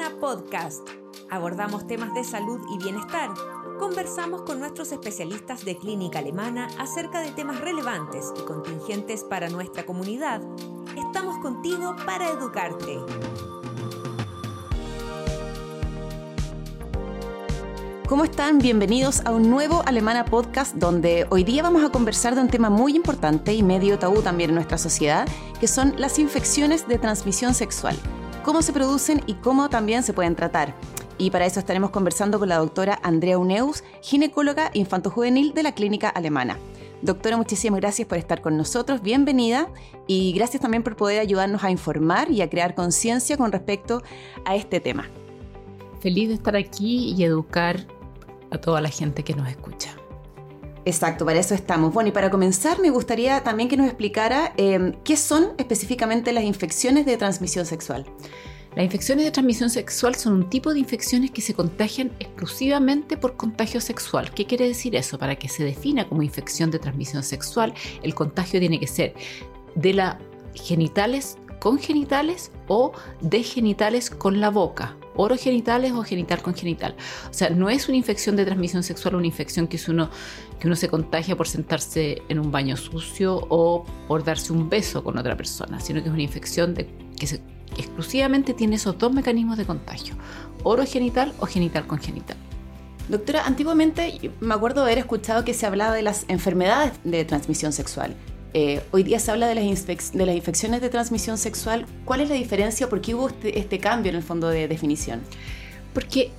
Alemana Podcast. Abordamos temas de salud y bienestar. Conversamos con nuestros especialistas de clínica alemana acerca de temas relevantes y contingentes para nuestra comunidad. Estamos contigo para educarte. ¿Cómo están? Bienvenidos a un nuevo Alemana Podcast donde hoy día vamos a conversar de un tema muy importante y medio tabú también en nuestra sociedad, que son las infecciones de transmisión sexual, cómo se producen y cómo también se pueden tratar. Y para eso estaremos conversando con la doctora Andrea Uneus, ginecóloga infantojuvenil de la Clínica Alemana. Doctora, muchísimas gracias por estar con nosotros, bienvenida y gracias también por poder ayudarnos a informar y a crear conciencia con respecto a este tema. Feliz de estar aquí y educar a toda la gente que nos escucha. Exacto, para eso estamos. Bueno, y para comenzar me gustaría también que nos explicara em, qué son específicamente las infecciones de transmisión sexual. Las infecciones de transmisión sexual son un tipo de infecciones que se contagian exclusivamente por contagio sexual. ¿Qué quiere decir eso? Para que se defina como infección de transmisión sexual, el contagio tiene que ser de las genitales con genitales o de genitales con la boca orogenitales o genital con genital. O sea, no es una infección de transmisión sexual, una infección que, es uno, que uno se contagia por sentarse en un baño sucio o por darse un beso con otra persona, sino que es una infección que, exclusivamente tiene esos dos mecanismos de contagio, orogenital o genital con genital. Doctora, antiguamente me acuerdo haber escuchado que se hablaba de las enfermedades de transmisión sexual. Eh, hoy día se habla de las, de las, infecciones de transmisión sexual. ¿Cuál es la diferencia? ¿Por qué hubo este, este, cambio en el fondo de definición? Porque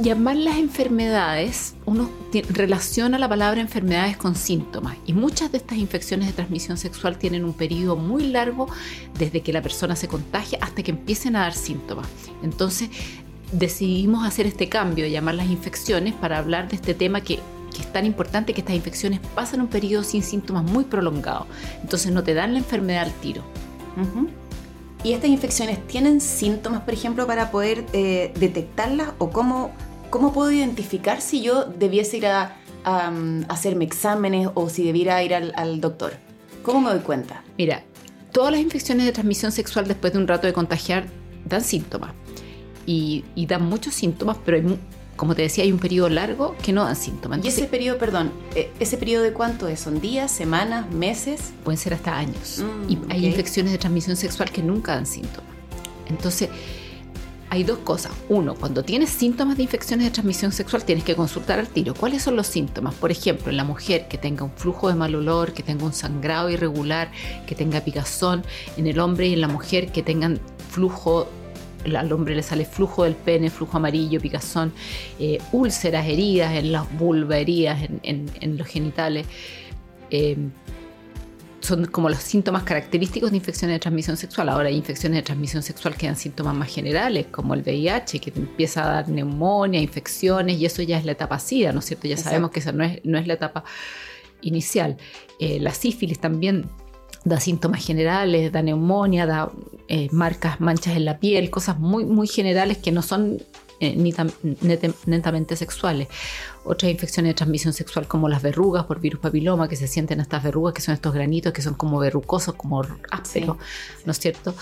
llamar las enfermedades, uno relaciona la palabra enfermedades con síntomas y muchas de estas infecciones de transmisión sexual tienen un periodo muy largo desde que la persona se contagia hasta que empiecen a dar síntomas. Entonces decidimos hacer este cambio, llamar las infecciones para hablar de este tema que que es tan importante que estas infecciones pasan un periodo sin síntomas muy prolongado. Entonces no te dan la enfermedad al tiro. ¿Y estas infecciones tienen síntomas, por ejemplo, para poder eh, detectarlas? ¿O cómo, cómo puedo identificar si yo debiese ir a, hacerme exámenes o si debiera ir al, doctor? ¿Cómo me doy cuenta? Mira, todas las infecciones de transmisión sexual después de un rato de contagiar dan síntomas. Y, y dan muchos síntomas, pero hay como te decía, hay un periodo largo que no dan síntomas. ¿Y ese periodo, perdón, eh, ese periodo de cuánto es? ¿Son días, semanas, meses? Pueden ser hasta años. Mm, y hay infecciones de transmisión sexual que nunca dan síntomas. Entonces, hay dos cosas. Uno, cuando tienes síntomas de infecciones de transmisión sexual, tienes que consultar al tiro. ¿Cuáles son los síntomas? Por ejemplo, en la mujer que tenga un flujo de mal olor, que tenga un sangrado irregular, que tenga picazón. En el hombre y en la mujer que tengan flujo al hombre le sale flujo del pene, flujo amarillo, picazón, eh, úlceras, heridas en las vulvas, heridas en, los genitales. Eh, son como los síntomas característicos de infecciones de transmisión sexual. Ahora hay infecciones de transmisión sexual que dan síntomas más generales, como el VIH, que te empieza a dar neumonía, infecciones, y eso ya es la etapa SIDA, ¿no es cierto? Ya sabemos que esa no es, no es la etapa inicial. Eh, la sífilis también da síntomas generales, da neumonía, da eh, marcas, manchas en la piel, cosas muy, muy generales que no son eh, ni netamente sexuales. Otras infecciones de transmisión sexual como las verrugas por virus papiloma, que se sienten estas verrugas, que son estos granitos que son como verrucosos, como ásperos, ¿no es cierto?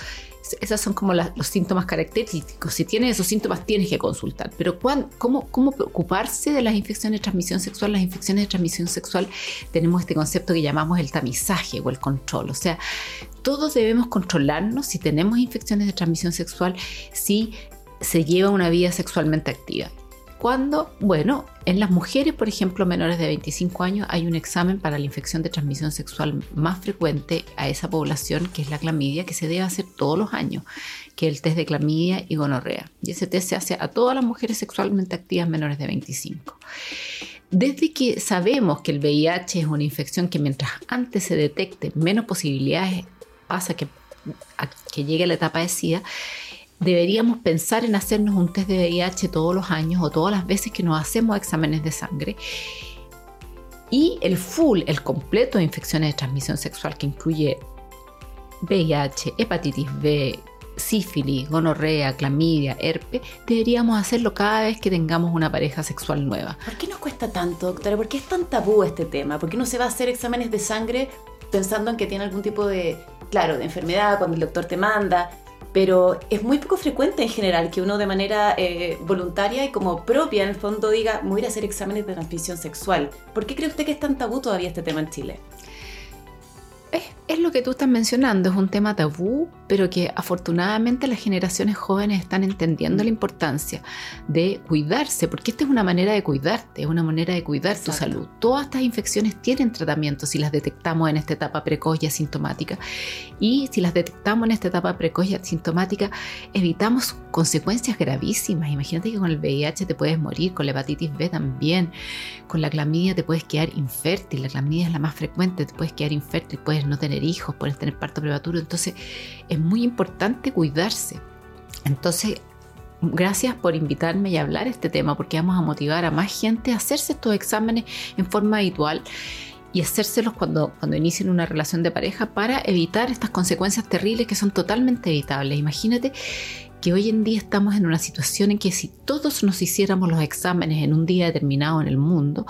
Esas son como los síntomas característicos. Si tienes esos síntomas, tienes que consultar. Pero cómo, ¿cómo preocuparse de las infecciones de transmisión sexual? Las infecciones de transmisión sexual tenemos este concepto que llamamos el tamizaje o el control. O sea, todos debemos controlarnos si tenemos infecciones de transmisión sexual, si se lleva una vida sexualmente activa. Cuando, bueno, en las mujeres, por ejemplo, menores de 25 años, hay un examen para la infección de transmisión sexual más frecuente a esa población, que es la clamidia, que se debe hacer todos los años, que es el test de clamidia y gonorrea. Y ese test se hace a todas las mujeres sexualmente activas menores de 25. Desde que sabemos que el VIH es una infección que mientras antes se detecte, menos posibilidades pasa que, llegue a la etapa de SIDA, deberíamos pensar en hacernos un test de VIH todos los años o todas las veces que nos hacemos exámenes de sangre. Y el full, el completo de infecciones de transmisión sexual que incluye VIH, hepatitis B, sífilis, gonorrea, clamidia, herpes, deberíamos hacerlo cada vez que tengamos una pareja sexual nueva. ¿Por qué nos cuesta tanto, doctora? ¿Por qué es tan tabú este tema? ¿Por qué no se va a hacer exámenes de sangre pensando en que tiene algún tipo de, claro, de enfermedad cuando el doctor te manda? Pero es muy poco frecuente en general que uno de manera eh, voluntaria y como propia en el fondo diga, voy a hacer exámenes de transmisión sexual. ¿Por qué cree usted que es tan tabú todavía este tema en Chile? Es, lo que tú estás mencionando, es un tema tabú, pero que afortunadamente las generaciones jóvenes están entendiendo la importancia de cuidarse, porque esta es una manera de cuidarte, es una manera de cuidar tu salud. Todas estas infecciones tienen tratamiento si las detectamos en esta etapa precoz y asintomática. Y si las detectamos en esta etapa precoz y asintomática, evitamos consecuencias gravísimas. Imagínate que con el VIH te puedes morir, con la hepatitis B también, con la clamidia te puedes quedar infértil, la clamidia es la más frecuente, te puedes quedar infértil, puedes no tener hijos, puedes tener parto prematuro. Entonces es muy importante cuidarse. Entonces, gracias por invitarme y hablar este tema porque vamos a motivar a más gente a hacerse estos exámenes en forma habitual y hacérselos cuando, cuando inicien una relación de pareja para evitar estas consecuencias terribles que son totalmente evitables. Imagínate que hoy en día estamos en una situación en que si todos nos hiciéramos los exámenes en un día determinado en el mundo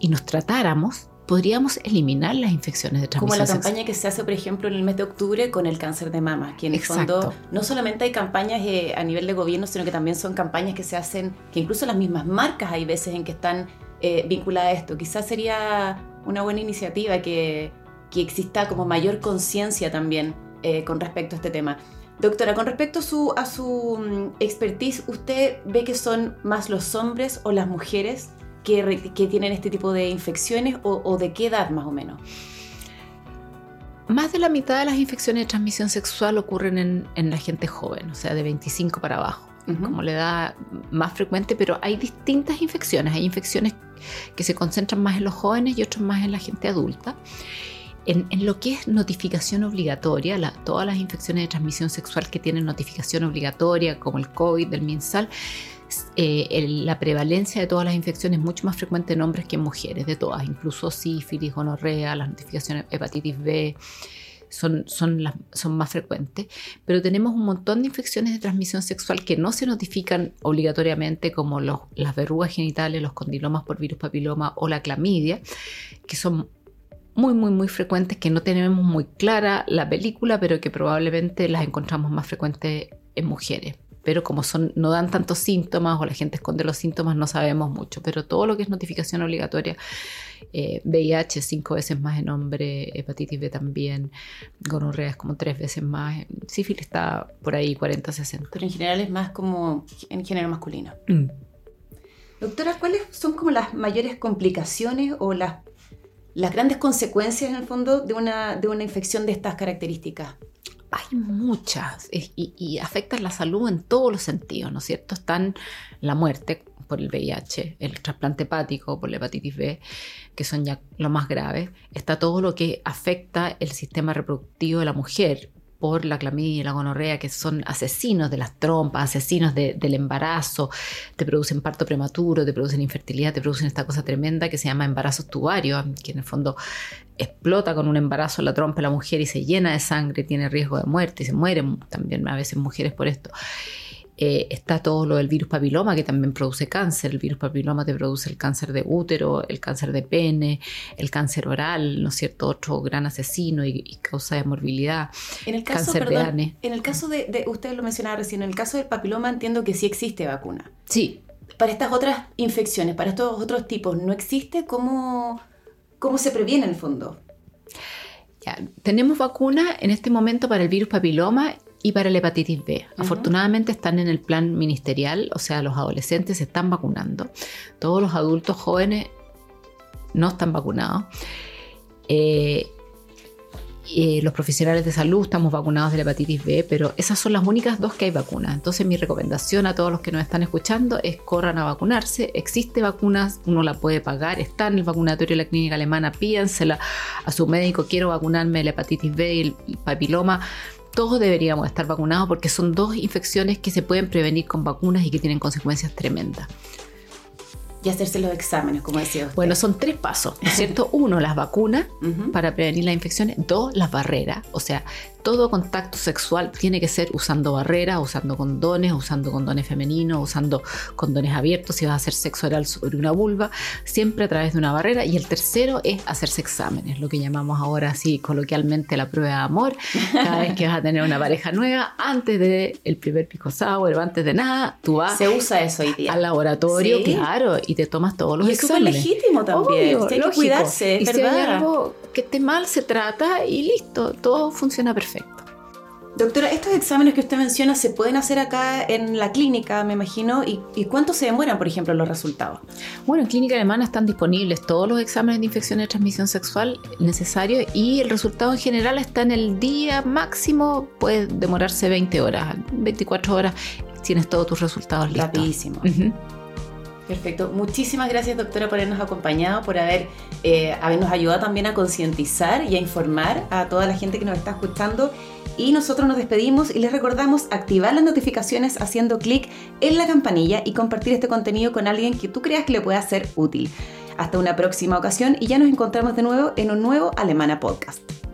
y nos tratáramos, podríamos eliminar las infecciones de transmisión Como la campaña que se hace, por ejemplo, en el mes de octubre con el cáncer de mama, que en el fondo no solamente hay campañas eh, a nivel de gobierno, sino que también son campañas que se hacen, que incluso las mismas marcas hay veces en que están eh, vinculadas a esto. Quizás sería una buena iniciativa que, que exista como mayor conciencia también eh, con respecto a este tema. Doctora, con respecto a su, a su mm, expertise, ¿usted ve que son más los hombres o las mujeres que, tienen este tipo de infecciones o, de qué edad más o menos? Más de la mitad de las infecciones de transmisión sexual ocurren en, la gente joven, o sea, de 25 para abajo, como la edad más frecuente, pero hay distintas infecciones. Hay infecciones que se concentran más en los jóvenes y otras más en la gente adulta. En, lo que es notificación obligatoria, todas las infecciones de transmisión sexual que tienen notificación obligatoria, como el COVID, el MinSal, eh, la prevalencia de todas las infecciones es mucho más frecuente en hombres que en mujeres, de todas, incluso sífilis, gonorrea, las notificaciones hepatitis B. Son, son, más frecuentes, pero tenemos un montón de infecciones de transmisión sexual que no se notifican obligatoriamente, como los, las verrugas genitales, los condilomas por virus papiloma o la clamidia, que son muy, muy, muy frecuentes, que no tenemos muy clara la película, pero que probablemente las encontramos más frecuentes en mujeres pero como son, no dan tantos síntomas o la gente esconde los síntomas, no sabemos mucho. Pero todo lo que es notificación obligatoria, VIH eh, cinco veces más en hombre, hepatitis B también, gonorrea es como tres veces más, sífilis está por ahí 40, 60. Pero en general es más como en género masculino. Mm. Doctora, ¿cuáles son como las mayores complicaciones o las, las grandes consecuencias en el fondo de una, de una infección de estas características? Hay muchas y, afectan la salud en todos los sentidos, ¿no es cierto? Están la muerte por el VIH, el trasplante hepático por la hepatitis B, que son ya lo más grave. Está todo lo que afecta el sistema reproductivo de la mujer, por la clamidia y la gonorrea, que son asesinos de las trompas, asesinos del embarazo, te producen parto prematuro, te producen infertilidad, te producen esta cosa tremenda que se llama embarazo tubario, que en el fondo explota con un embarazo la trompa de la mujer y se llena de sangre, tiene riesgo de muerte y se mueren también a veces mujeres por esto. Eh, está todo lo del virus papiloma que también produce cáncer. El virus papiloma te produce el cáncer de útero, el cáncer de pene, el cáncer oral, ¿no es cierto? Otro gran asesino y, causa de morbilidad. En el caso, cáncer de En el caso de, usted lo mencionaba recién, en el caso del papiloma entiendo que sí existe vacuna. Sí. Para estas otras infecciones, para estos otros tipos, ¿no existe? ¿Cómo, cómo se previene en el fondo? Ya, tenemos vacuna en este momento para el virus papiloma y para la hepatitis B. Afortunadamente están en el plan ministerial, o sea, los adolescentes se están vacunando. Todos los adultos jóvenes no están vacunados. Eh, eh, los profesionales de salud estamos vacunados de la hepatitis B, pero esas son las únicas dos que hay vacunas. Entonces mi recomendación a todos los que nos están escuchando es corran a vacunarse. Existe vacunas, uno la puede pagar, está en el vacunatorio de la clínica alemana, pídansela a su médico, quiero vacunarme de la hepatitis B y el papiloma todos deberíamos estar vacunados porque son dos infecciones que se pueden prevenir con vacunas y que tienen consecuencias tremendas. Y hacerse los exámenes, como decía usted. Bueno, son tres pasos, ¿no es cierto? Uno, las vacunas para prevenir las infecciones. Dos, las barreras. O sea, todo contacto sexual tiene que ser usando barreras, usando condones, usando condones femeninos, usando condones abiertos si vas a hacer sexo oral sobre una vulva, siempre a través de una barrera. Y el tercero es hacerse exámenes, lo que llamamos ahora así coloquialmente la prueba de amor. Cada vez que vas a tener una pareja nueva, antes del el primer pico sour, antes de nada, tú vas Se usa eso hoy día. al laboratorio, claro, y te tomas todos los y es súper exámenes. legítimo también. Obvio, hay que cuidarse, es y si hay verdad. algo que esté mal, se trata y listo, todo funciona perfecto. Doctora, estos exámenes que usted menciona se pueden hacer acá en la clínica, me imagino, y, y cuánto se demoran, por ejemplo, los resultados. Bueno, en Clínica Alemana están disponibles todos los exámenes de infección de transmisión sexual necesarios y el resultado en general está en el día máximo, puede demorarse 20 horas, 24 horas, tienes todos tus resultados listos. Rapidísimo. Perfecto. Muchísimas gracias, doctora, por habernos acompañado, por haber, eh, habernos ayudado también a concientizar y a informar a toda la gente que nos está escuchando. Y nosotros nos despedimos y les recordamos activar las notificaciones haciendo clic en la campanilla y compartir este contenido con alguien que tú creas que le pueda ser útil. Hasta una próxima ocasión y ya nos encontramos de nuevo en un nuevo Alemana Podcast.